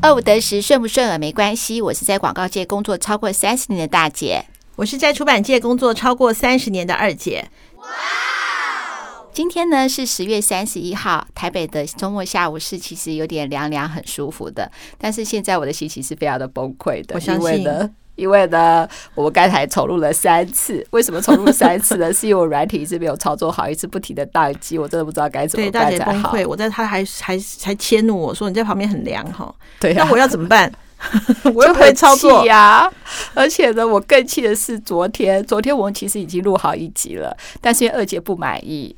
二五得十，顺不顺耳没关系。我是在广告界工作超过三十年的大姐，我是在出版界工作超过三十年的二姐。哇！今天呢是十月三十一号，台北的周末下午是其实有点凉凉，很舒服的。但是现在我的心情是非常的崩溃的，我相信。因为呢，我们刚才重录了三次。为什么重录三次呢？是因为我软体一直没有操作好，一直不停的宕机，我真的不知道该怎么办才好。对，大姐崩溃，我在他还还还迁怒我说，你在旁边很凉哈。对、啊，那我要怎么办？我又不会操作呀。而且呢，我更气的是昨天，昨天我们其实已经录好一集了，但是因为二姐不满意。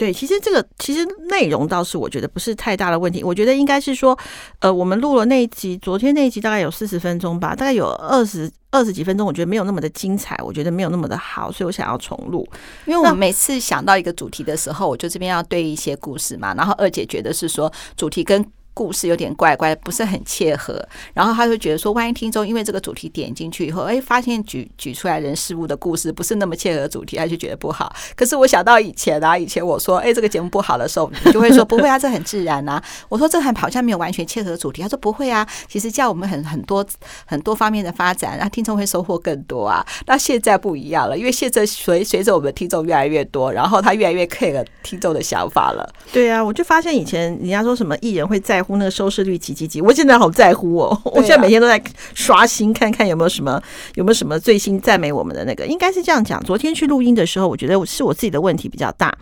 对，其实这个其实内容倒是我觉得不是太大的问题。我觉得应该是说，呃，我们录了那一集，昨天那一集大概有四十分钟吧，大概有二十二十几分钟，我觉得没有那么的精彩，我觉得没有那么的好，所以我想要重录。因为我每次想到一个主题的时候，我就这边要对一些故事嘛，然后二姐觉得是说主题跟。故事有点怪怪，不是很切合。然后他就觉得说，万一听众因为这个主题点进去以后，哎，发现举举出来人事物的故事不是那么切合主题，他就觉得不好。可是我想到以前啊，以前我说，哎，这个节目不好的时候，你就会说不会啊，这很自然啊。我说这很好像没有完全切合主题，他说不会啊，其实叫我们很很多很多方面的发展，让听众会收获更多啊。那现在不一样了，因为现在随随着我们听众越来越多，然后他越来越 care 听众的想法了。对啊，我就发现以前人家说什么艺人会在。在乎那个收视率几几几，我现在好在乎哦！我现在每天都在刷新，看看有没有什么有没有什么最新赞美我们的那个，应该是这样讲。昨天去录音的时候，我觉得是我自己的问题比较大，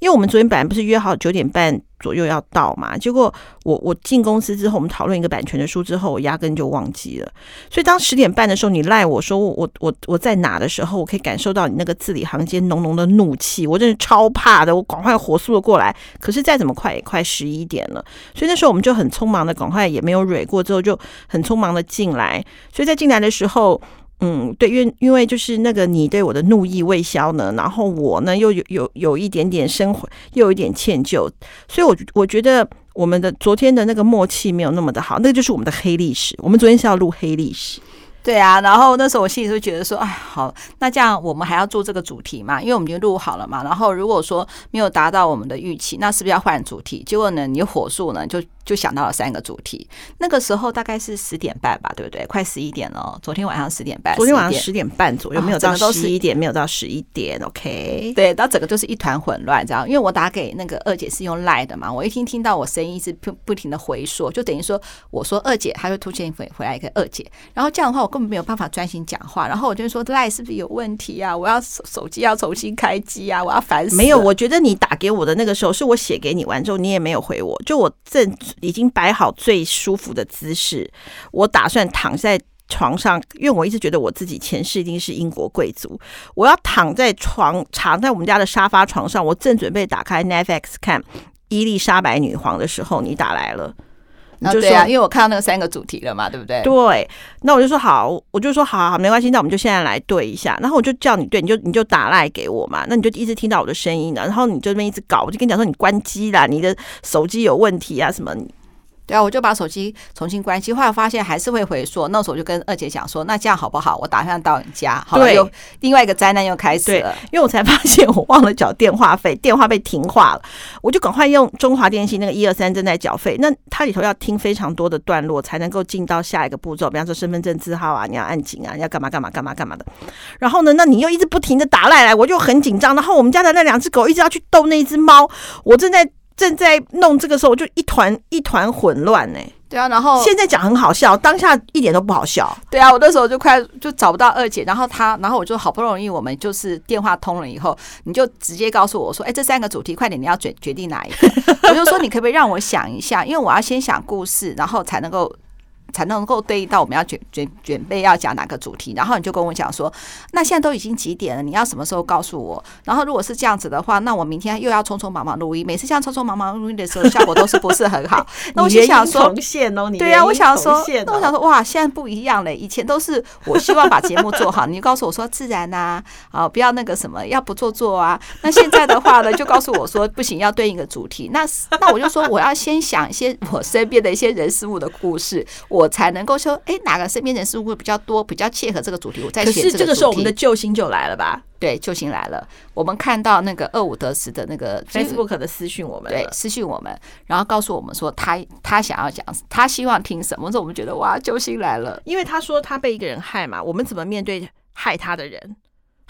因为我们昨天本来不是约好九点半。左右要到嘛？结果我我进公司之后，我们讨论一个版权的书之后，我压根就忘记了。所以当十点半的时候，你赖我说我我我在哪的时候，我可以感受到你那个字里行间浓浓的怒气，我真是超怕的。我赶快火速的过来，可是再怎么快也快十一点了。所以那时候我们就很匆忙的，赶快也没有蕊过，之后就很匆忙的进来。所以在进来的时候。嗯，对，因为因为就是那个你对我的怒意未消呢，然后我呢又有有有一点点生悔，又有一点歉疚，所以我我觉得我们的昨天的那个默契没有那么的好，那个就是我们的黑历史。我们昨天是要录黑历史。对啊，然后那时候我心里就觉得说，哎，好，那这样我们还要做这个主题嘛？因为我们已经录好了嘛。然后如果说没有达到我们的预期，那是不是要换主题？结果呢，你火速呢就。就想到了三个主题，那个时候大概是十点半吧，对不对？快十一点了。昨天晚上十点半，昨天晚上十点半左右，没有到十一点，没有到十一点。OK，对，到整个就是一团混乱，这样。因为我打给那个二姐是用 Line 的嘛，我一听听到我声音是不不停的回说，就等于说我说二姐，她就出现回回来一个二姐，然后这样的话我根本没有办法专心讲话，然后我就说 Line 是不是有问题啊？我要手手机要重新开机啊？我要烦死。没有，我觉得你打给我的那个时候是我写给你完之后，你也没有回我，就我正。已经摆好最舒服的姿势，我打算躺在床上，因为我一直觉得我自己前世一定是英国贵族。我要躺在床，躺在我们家的沙发床上，我正准备打开 Netflix 看伊丽莎白女皇的时候，你打来了。就对啊，因为我看到那个三个主题了嘛，对不对？对，那我就说好，我就说好好好，没关系，那我们就现在来对一下。然后我就叫你对，你就你就打赖给我嘛，那你就一直听到我的声音的，然后你就那边一直搞，我就跟你讲说你关机啦，你的手机有问题啊什么。对啊，我就把手机重新关机，后来发现还是会回说，那时候我就跟二姐讲说，那这样好不好？我打算到你家，好了，又另外一个灾难又开始了，因为我才发现我忘了缴电话费，电话被停话了，我就赶快用中华电信那个一二三正在缴费，那它里头要听非常多的段落才能够进到下一个步骤，比方说身份证字号啊，你要按紧啊，你要干嘛干嘛干嘛干嘛的，然后呢，那你又一直不停的打赖来，我就很紧张，然后我们家的那两只狗一直要去逗那一只猫，我正在。正在弄这个时候，我就一团一团混乱呢。对啊，然后现在讲很好笑，当下一点都不好笑。对啊，我那时候就快就找不到二姐，然后她，然后我就好不容易我们就是电话通了以后，你就直接告诉我说：“哎，这三个主题，快点，你要决决定哪一个？”我就说：“你可不可以让我想一下？因为我要先想故事，然后才能够。”才能够对应到我们要准准准备要讲哪个主题，然后你就跟我讲说，那现在都已经几点了？你要什么时候告诉我？然后如果是这样子的话，那我明天又要匆匆忙忙录音，每次这样匆匆忙忙录音的时候，效果都是不是很好。那我就想说，对啊，我想说，那我想说，哇，现在不一样了。以前都是我希望把节目做好，你就告诉我说自然呐，啊，不要那个什么，要不做作啊。那现在的话呢，就告诉我说不行，要对应个主题。那那我就说，我要先想一些我身边的一些人事物的故事。我我才能够说，哎，哪个身边人事物比较多，比较切合这个主题，我再写。可是这个时候，我们的救星就来了吧？对，救星来了。我们看到那个二五得十的那个 Facebook 的私讯，我们对私讯我们，然后告诉我们说他他想要讲，他希望听什么，时候我们觉得哇，救星来了。因为他说他被一个人害嘛，我们怎么面对害他的人？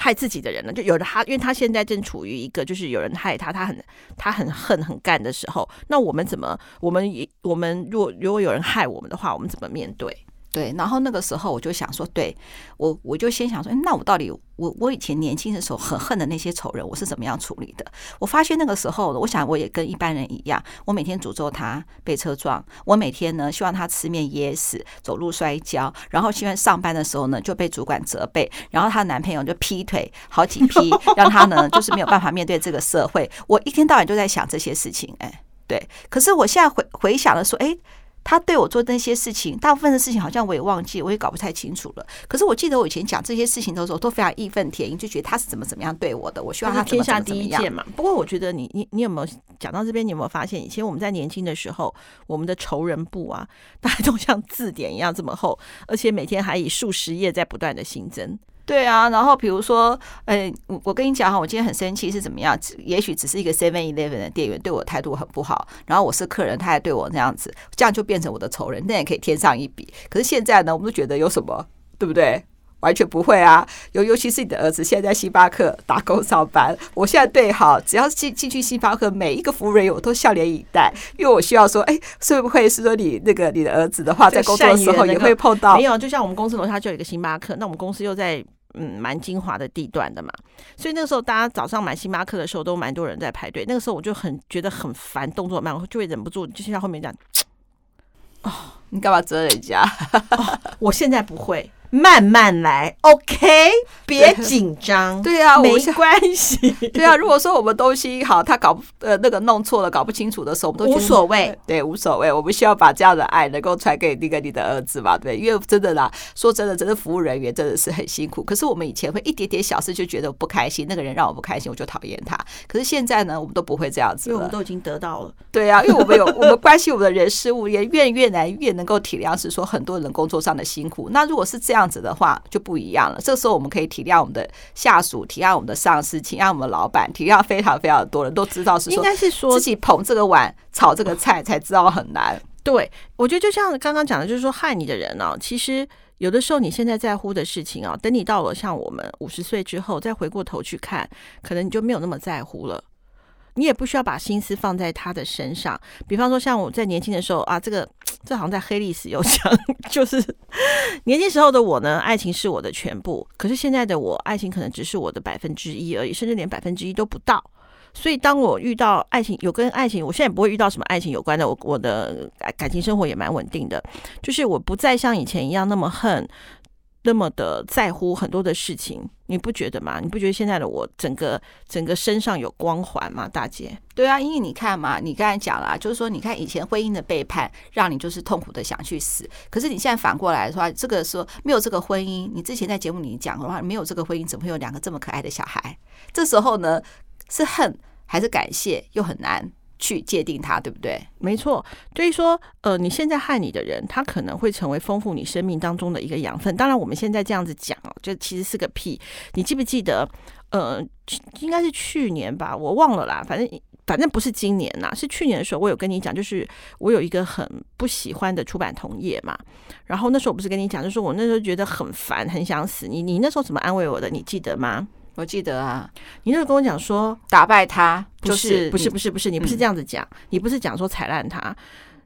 害自己的人呢，就有的他，因为他现在正处于一个就是有人害他，他很他很恨很干的时候，那我们怎么，我们也我们如果如果有人害我们的话，我们怎么面对？对，然后那个时候我就想说，对我我就先想说，那我到底我我以前年轻的时候很恨的那些仇人，我是怎么样处理的？我发现那个时候，我想我也跟一般人一样，我每天诅咒他被车撞，我每天呢希望他吃面噎死，走路摔跤，然后希望上班的时候呢就被主管责备，然后她男朋友就劈腿好几 批，让他呢就是没有办法面对这个社会。我一天到晚就在想这些事情，哎，对，可是我现在回回想了说，哎。他对我做那些事情，大部分的事情好像我也忘记，我也搞不太清楚了。可是我记得我以前讲这些事情的时候，都非常义愤填膺，就觉得他是怎么怎么样对我的。我希望他天下第一剑嘛。不过我觉得你你你有没有讲到这边？你有没有发现，以前我们在年轻的时候，我们的仇人簿啊，大家都像字典一样这么厚，而且每天还以数十页在不断的新增。对啊，然后比如说，呃，我我跟你讲哈，我今天很生气是怎么样？也许只是一个 Seven Eleven 的店员对我态度很不好，然后我是客人，他还对我那样子，这样就变成我的仇人，那也可以添上一笔。可是现在呢，我们都觉得有什么，对不对？完全不会啊，尤尤其是你的儿子现在在星巴克打工上班，我现在对哈，只要进进去星巴克，每一个服务人员我都笑脸以待，因为我需要说，哎，会不会是说你那个你的儿子的话，在工作的时候也会碰到？没有，就像我们公司楼下就有一个星巴克，那我们公司又在。嗯，蛮精华的地段的嘛，所以那个时候大家早上买星巴克的时候都蛮多人在排队。那个时候我就很觉得很烦，动作慢，我就会忍不住就像后面这样。哦，你干嘛责人家？哦，我现在不会。慢慢来，OK，别紧张。对啊，没关系。对啊，如果说我们东西好，他搞呃那个弄错了，搞不清楚的时候，我们都无所谓。对，无所谓。我们需要把这样的爱能够传给那个你的儿子嘛？对，因为真的啦，说真的，真的服务人员真的是很辛苦。可是我们以前会一点点小事就觉得不开心，那个人让我不开心，我就讨厌他。可是现在呢，我们都不会这样子，因为我们都已经得到了。对啊，因为我们有 我们关心我们的人事物，也越越来越能够体谅，是说很多人工作上的辛苦。那如果是这样子的话，就不一样了。这个时候，我们可以体谅我们的下属，体谅我们的上司，体谅我们的老板，体谅非常非常多人都知道是说，应该是说自己捧这个碗，炒这个菜，才知道很难。对，我觉得就像刚刚讲的，就是说害你的人呢，其实有的时候你现在在乎的事情啊，等你到了像我们五十岁之后，再回过头去看，可能你就没有那么在乎了。你也不需要把心思放在他的身上。比方说，像我在年轻的时候啊，这个这好像在黑历史有讲，就是年轻时候的我呢，爱情是我的全部。可是现在的我，爱情可能只是我的百分之一而已，甚至连百分之一都不到。所以，当我遇到爱情，有跟爱情，我现在不会遇到什么爱情有关的。我我的感情生活也蛮稳定的，就是我不再像以前一样那么恨。那么的在乎很多的事情，你不觉得吗？你不觉得现在的我整个整个身上有光环吗？大姐，对啊，因为你看嘛，你刚才讲了，就是说，你看以前婚姻的背叛，让你就是痛苦的想去死。可是你现在反过来的话，这个说没有这个婚姻，你之前在节目里讲的话，没有这个婚姻，怎么会有两个这么可爱的小孩？这时候呢，是恨还是感谢，又很难。去界定它，对不对？没错，所以说，呃，你现在害你的人，他可能会成为丰富你生命当中的一个养分。当然，我们现在这样子讲哦，就其实是个屁。你记不记得？呃，应该是去年吧，我忘了啦。反正反正不是今年呐，是去年的时候，我有跟你讲，就是我有一个很不喜欢的出版同业嘛。然后那时候我不是跟你讲，就是我那时候觉得很烦，很想死。你你那时候怎么安慰我的？你记得吗？我记得啊，你那时候跟我讲说打败他，就是不是不是不是，你不是这样子讲，你不是讲说踩烂他，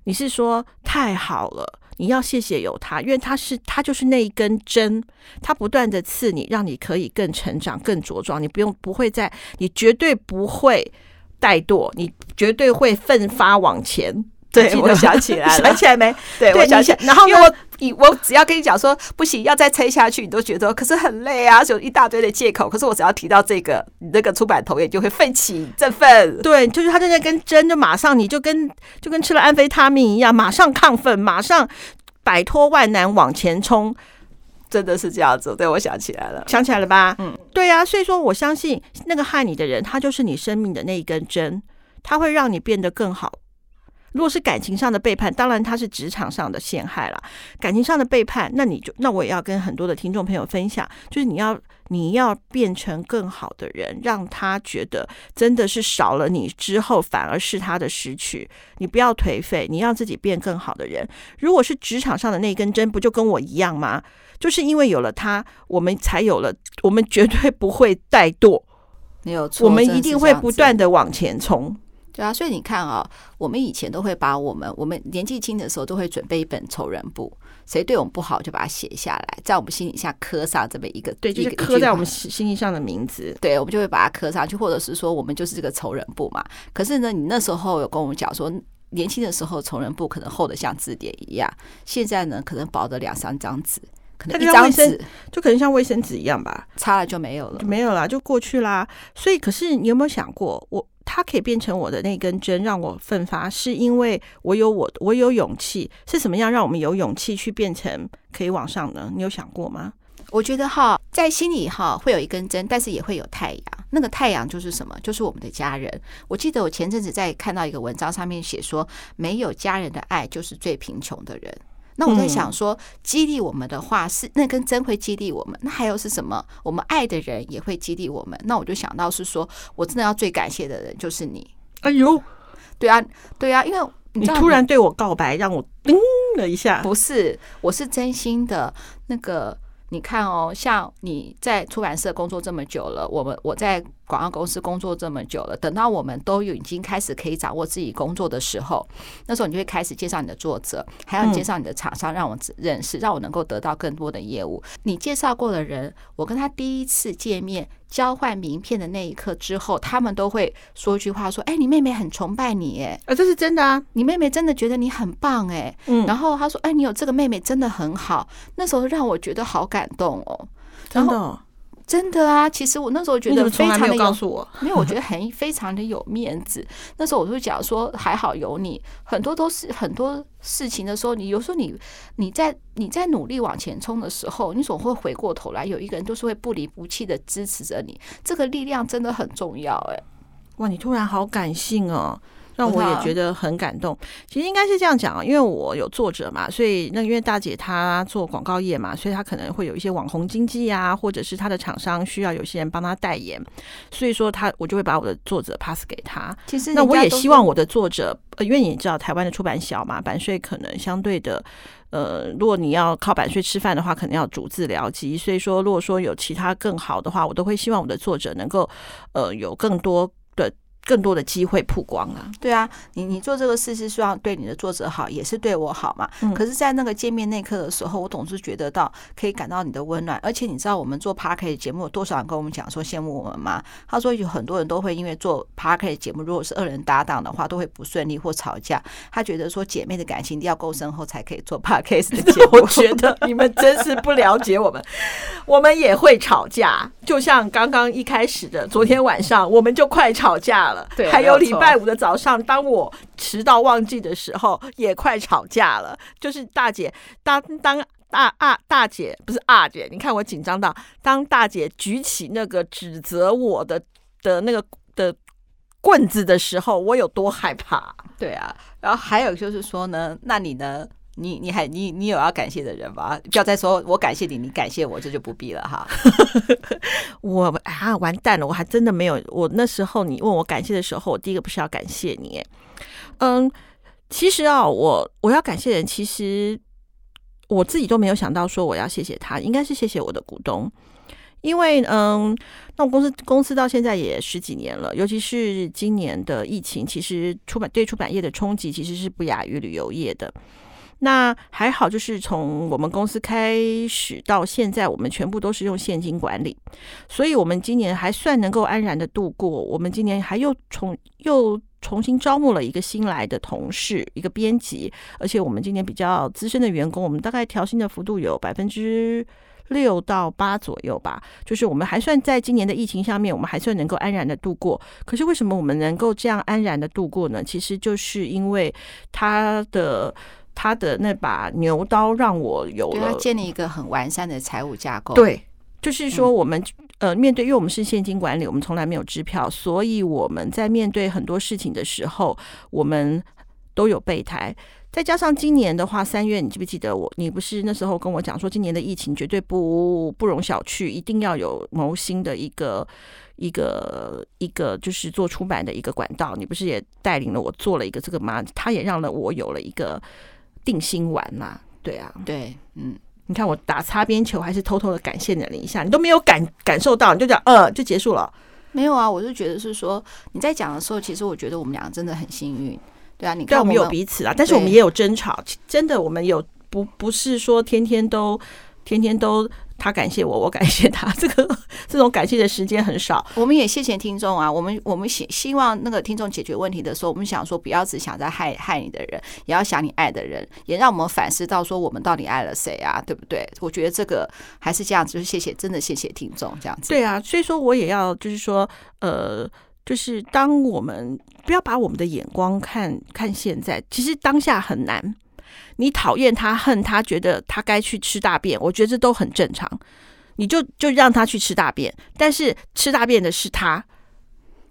你是说太好了，你要谢谢有他，因为他是他就是那一根针，他不断的刺你，让你可以更成长、更茁壮，你不用不会再，你绝对不会怠惰，你绝对会奋发往前。对，我想起来了，想起来没？对，对我想起来。然后因为我以我只要跟你讲说不行，要再撑下去，你都觉得可是很累啊，就一大堆的借口。可是我只要提到这个，你那个出版头也就会奋起振奋。对，就是他在那根针，就马上你就跟就跟吃了安非他命一样，马上亢奋，马上摆脱万难往前冲，真的是这样子。对，我想起来了，想起来了吧？嗯，对啊。所以说，我相信那个害你的人，他就是你生命的那一根针，他会让你变得更好。如果是感情上的背叛，当然他是职场上的陷害了。感情上的背叛，那你就那我也要跟很多的听众朋友分享，就是你要你要变成更好的人，让他觉得真的是少了你之后反而是他的失去。你不要颓废，你让自己变更好的人。如果是职场上的那根针，不就跟我一样吗？就是因为有了他，我们才有了，我们绝对不会怠惰，没有错，我们一定会不断的往前冲。对啊，所以你看啊，我们以前都会把我们我们年纪轻的时候都会准备一本仇人簿，谁对我们不好就把它写下来，在我们心里下刻上这么一个，对，就是刻在我们心心上的名字。对，我们就会把它刻上去，或者是说我们就是这个仇人簿嘛。可是呢，你那时候有跟我们讲说，年轻的时候仇人簿可能厚得像字典一样，现在呢可能薄的两三张纸，可能一张纸就可能像卫生纸一样吧，擦了就没有了，没有了就过去啦。所以，可是你有没有想过我？它可以变成我的那根针，让我奋发，是因为我有我，我有勇气。是什么样让我们有勇气去变成可以往上呢？你有想过吗？我觉得哈，在心里哈会有一根针，但是也会有太阳。那个太阳就是什么？就是我们的家人。我记得我前阵子在看到一个文章，上面写说，没有家人的爱就是最贫穷的人。那我在想说，激励我们的话是那根针会激励我们，那还有是什么？我们爱的人也会激励我们。那我就想到是说，我真的要最感谢的人就是你。哎呦，对啊，对啊，因为你，你突然对我告白，让我叮了一下。不是，我是真心的。那个，你看哦，像你在出版社工作这么久了，我们我在。广告公司工作这么久了，等到我们都已经开始可以掌握自己工作的时候，那时候你就会开始介绍你的作者，还要介绍你的厂商，让我认识，让我能够得到更多的业务。你介绍过的人，我跟他第一次见面交换名片的那一刻之后，他们都会说一句话：说，哎，你妹妹很崇拜你，哎，啊，这是真的啊，你妹妹真的觉得你很棒，哎，嗯，然后他说，哎，你有这个妹妹真的很好，那时候让我觉得好感动哦，真的。真的啊，其实我那时候觉得非常的有，告诉我，觉得很非常的有面子。那时候我就讲说，还好有你，很多都是很多事情的时候，你有时候你你在你在努力往前冲的时候，你总会回过头来，有一个人都是会不离不弃的支持着你，这个力量真的很重要。哎，哇，你突然好感性哦。让我也觉得很感动。其实应该是这样讲啊，因为我有作者嘛，所以那因为大姐她做广告业嘛，所以她可能会有一些网红经济啊，或者是她的厂商需要有些人帮她代言，所以说她我就会把我的作者 pass 给她。其实那我也希望我的作者，因为你知道台湾的出版小嘛，版税可能相对的，呃，如果你要靠版税吃饭的话，可能要逐字了结。所以说，如果说有其他更好的话，我都会希望我的作者能够呃有更多的。更多的机会曝光啊！对啊，你你做这个事是希望对你的作者好，也是对我好嘛。嗯。可是，在那个见面那刻的时候，我总是觉得到可以感到你的温暖。而且，你知道我们做 Podcast 节目有多少人跟我们讲说羡慕我们吗？他说有很多人都会因为做 Podcast 节目，如果是二人搭档的话，都会不顺利或吵架。他觉得说姐妹的感情一定要够深厚才可以做 Podcast 的节目。我觉得你们真是不了解我们，我们也会吵架，就像刚刚一开始的昨天晚上，我们就快吵架了。对，还有礼拜五的早上，当我迟到忘记的时候，也快吵架了。就是大姐，当当大啊大姐不是啊姐，你看我紧张到，当大姐举起那个指责我的的那个的棍子的时候，我有多害怕？对啊，然后还有就是说呢，那你呢？你你还你你有要感谢的人吧？不要再说我感谢你，你感谢我，这就不必了哈。我啊，完蛋了，我还真的没有。我那时候你问我感谢的时候，我第一个不是要感谢你。嗯，其实啊，我我要感谢人，其实我自己都没有想到说我要谢谢他，应该是谢谢我的股东，因为嗯，那我公司公司到现在也十几年了，尤其是今年的疫情，其实出版对出版业的冲击其实是不亚于旅游业的。那还好，就是从我们公司开始到现在，我们全部都是用现金管理，所以我们今年还算能够安然的度过。我们今年还又重又重新招募了一个新来的同事，一个编辑，而且我们今年比较资深的员工，我们大概调薪的幅度有百分之六到八左右吧。就是我们还算在今年的疫情下面，我们还算能够安然的度过。可是为什么我们能够这样安然的度过呢？其实就是因为他的。他的那把牛刀让我有了，他建立一个很完善的财务架构。对，就是说我们呃面对，因为我们是现金管理，我们从来没有支票，所以我们在面对很多事情的时候，我们都有备胎。再加上今年的话，三月你记不记得我？你不是那时候跟我讲说，今年的疫情绝对不不容小觑，一定要有谋新的一个一个一个，就是做出版的一个管道。你不是也带领了我做了一个这个吗？他也让了我有了一个定心丸嘛？对啊，对，嗯，你看我打擦边球，还是偷偷的感谢你了一下，你都没有感感受到，你就讲呃就结束了。没有啊，我就觉得是说你在讲的时候，其实我觉得我们两个真的很幸运。对啊，你看我们，我们有彼此啊，但是我们也有争吵。真的，我们有不不是说天天都天天都他感谢我，我感谢他，这个 这种感谢的时间很少。我们也谢谢听众啊，我们我们希希望那个听众解决问题的时候，我们想说不要只想在害害你的人，也要想你爱的人，也让我们反思到说我们到底爱了谁啊，对不对？我觉得这个还是这样子，就是谢谢，真的谢谢听众这样子。对啊，所以说我也要就是说呃。就是当我们不要把我们的眼光看看现在，其实当下很难。你讨厌他、恨他、觉得他该去吃大便，我觉得这都很正常。你就就让他去吃大便，但是吃大便的是他，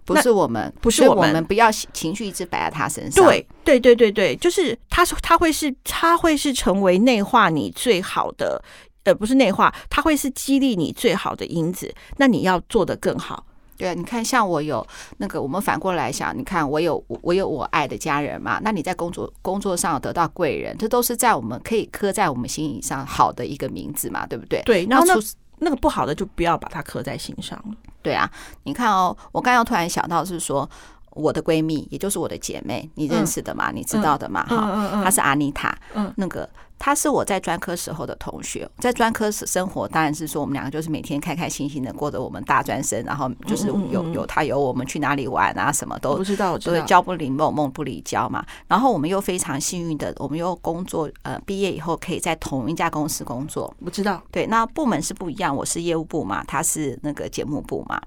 不是我们，不是我们。我们不要情绪一直摆在他身上。对对对对对，就是他，他会是他会是成为内化你最好的，呃，不是内化，他会是激励你最好的因子。那你要做得更好。对啊，你看，像我有那个，我们反过来想，你看，我有我有我爱的家人嘛？那你在工作工作上得到贵人，这都是在我们可以刻在我们心里上好的一个名字嘛，对不对？对，然后那那个不好的就不要把它刻在心上了。对啊，你看哦，我刚刚突然想到是说，我的闺蜜，也就是我的姐妹，你认识的嘛？嗯、你知道的嘛？哈、嗯，她、嗯、是阿妮塔，嗯，那个。他是我在专科时候的同学，在专科生活当然是说我们两个就是每天开开心心的过着我们大专生，然后就是有有他有我们去哪里玩啊，什么都不知道，就是交不离梦，梦不离交嘛。然后我们又非常幸运的，我们又工作呃毕业以后可以在同一家公司工作。不知道，对，那部门是不一样，我是业务部嘛，他是那个节目部嘛。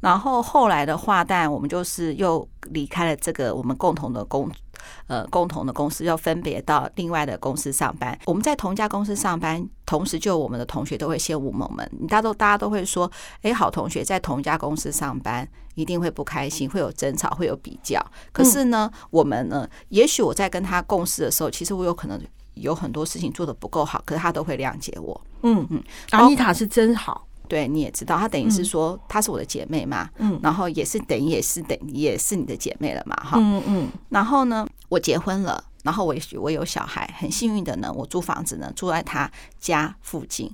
然后后来的话，但我们就是又离开了这个我们共同的工，呃，共同的公司，要分别到另外的公司上班。我们在同一家公司上班，同时就我们的同学都会羡慕我们。你大家都大家都会说，哎，好同学在同一家公司上班，一定会不开心，会有争吵，会有比较。可是呢，我们呢，也许我在跟他共事的时候，其实我有可能有很多事情做的不够好，可是他都会谅解我。嗯嗯，阿妮塔是真好。对，你也知道，她等于是说她是我的姐妹嘛，嗯，然后也是等于也是等也是你的姐妹了嘛，哈，嗯嗯，然后呢，我结婚了，然后我我有小孩，很幸运的呢，我租房子呢住在她家附近。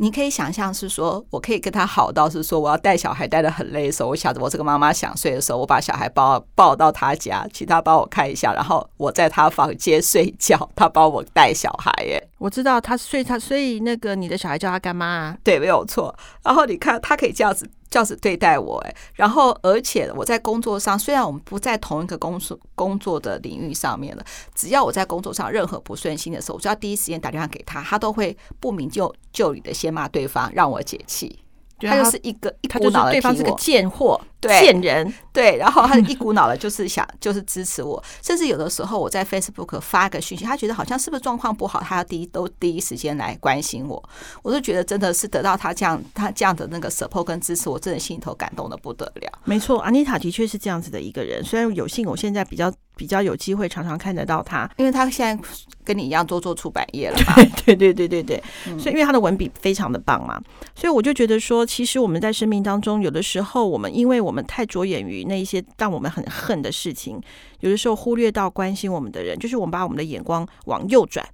你可以想象是说，我可以跟他好到是说，我要带小孩带的很累的时候，我想着我这个妈妈想睡的时候，我把小孩抱抱到他家，请他帮我看一下，然后我在他房间睡觉，他帮我带小孩。耶，我知道他睡他，所以那个你的小孩叫他干妈啊？对，没有错。然后你看，他可以这样子。这样子对待我，哎，然后而且我在工作上，虽然我们不在同一个工作工作的领域上面了，只要我在工作上任何不顺心的时候，我就要第一时间打电话给他，他都会不明就就里的先骂对方，让我解气。他就是一个一股脑的，对方是个贱货，对，贱人，对。然后他 一股脑的，就是想，就是支持我。甚至有的时候，我在 Facebook 发个讯息，他觉得好像是不是状况不好，他要第一都第一时间来关心我。我就觉得真的是得到他这样他这样的那个 support 跟支持，我真的心头感动的不得了。没错，安妮塔的确是这样子的一个人。虽然有幸我现在比较比较有机会常常看得到他，因为他现在跟你一样都做出版业了嘛。对对对对对，所以因为他的文笔非常的棒嘛，所以我就觉得说，其实我们在生命当中，有的时候我们因为我们太着眼于那一些让我们很恨的事情，有的时候忽略到关心我们的人，就是我们把我们的眼光往右转，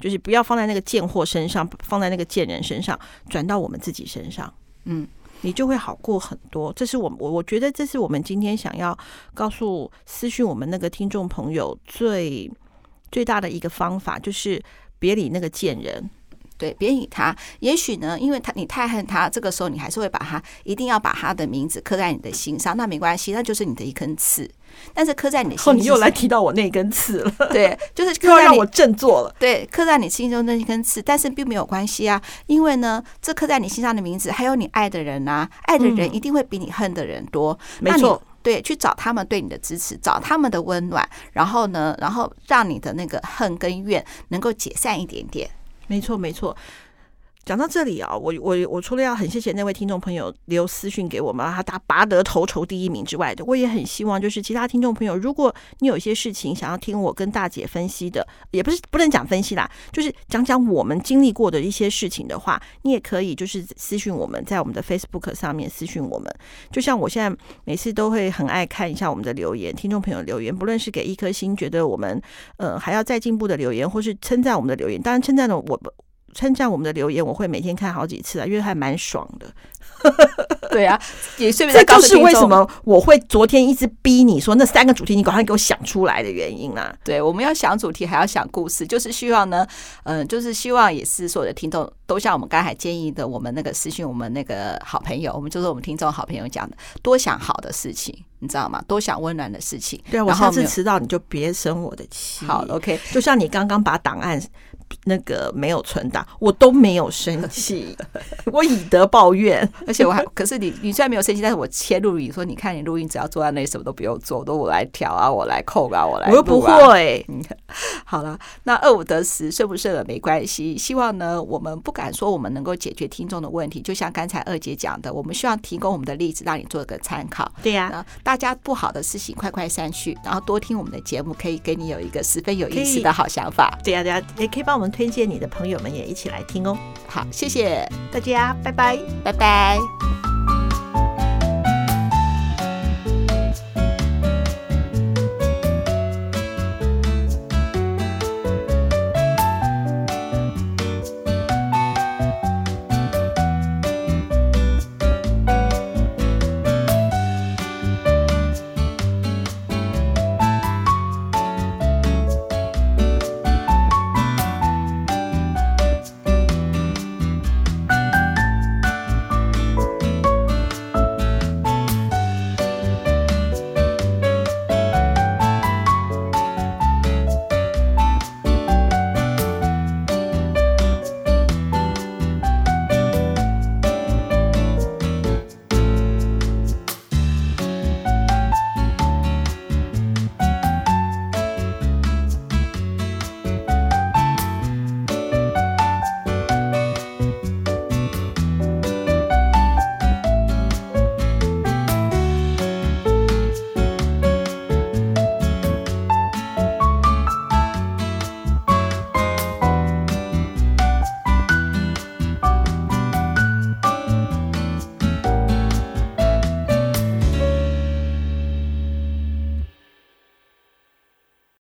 就是不要放在那个贱货身上，放在那个贱人身上，转到我们自己身上，嗯。你就会好过很多，这是我我我觉得这是我们今天想要告诉私讯我们那个听众朋友最最大的一个方法，就是别理那个贱人。对，别理他。也许呢，因为他你太恨他，这个时候你还是会把他一定要把他的名字刻在你的心上。那没关系，那就是你的一根刺。但是刻在你的心你又来提到我那根刺了。对，就是 刻在让我振作了。对，刻在你心中那一根刺，但是并没有关系啊，因为呢，这刻在你心上的名字，还有你爱的人啊，爱的人一定会比你恨的人多。嗯、没错，对，去找他们对你的支持，找他们的温暖，然后呢，然后让你的那个恨跟怨能够解散一点点。没错，没错。讲到这里啊，我我我除了要很谢谢那位听众朋友留私讯给我们，他打拔得头筹第一名之外，我也很希望就是其他听众朋友，如果你有一些事情想要听我跟大姐分析的，也不是不能讲分析啦，就是讲讲我们经历过的一些事情的话，你也可以就是私讯我们，在我们的 Facebook 上面私讯我们。就像我现在每次都会很爱看一下我们的留言，听众朋友留言，不论是给一颗星，觉得我们呃还要再进步的留言，或是称赞我们的留言，当然称赞的我。称赞我们的留言，我会每天看好几次啊，因为还蛮爽的。对啊，也顺便这就是为什么我会昨天一直逼你说那三个主题，你赶快给我想出来的原因啊。对，我们要想主题，还要想故事，就是希望呢，嗯、呃，就是希望也是所有的听众都像我们刚才建议的，我们那个私信我们那个好朋友，我们就是我们听众好朋友讲的，多想好的事情，你知道吗？多想温暖的事情。对啊，我下次迟到你就别生我的气。好，OK，就像你刚刚把档案。那个没有存档，我都没有生气，我以德报怨，而且我还，可是你你虽然没有生气，但是我切录音说，你看你录音只要坐在那里，什么都不用做，都我来调啊，我来扣啊，我来、啊，我又不会。嗯，好了，那二五得十顺不顺耳没关系，希望呢，我们不敢说我们能够解决听众的问题，就像刚才二姐讲的，我们希望提供我们的例子，让你做个参考。对呀、啊，大家不好的事情快快删去，然后多听我们的节目，可以给你有一个十分有意思的好想法。对呀、啊，对呀、啊，也可以帮我们推荐你的朋友们也一起来听哦。好，谢谢大家，拜拜，拜拜。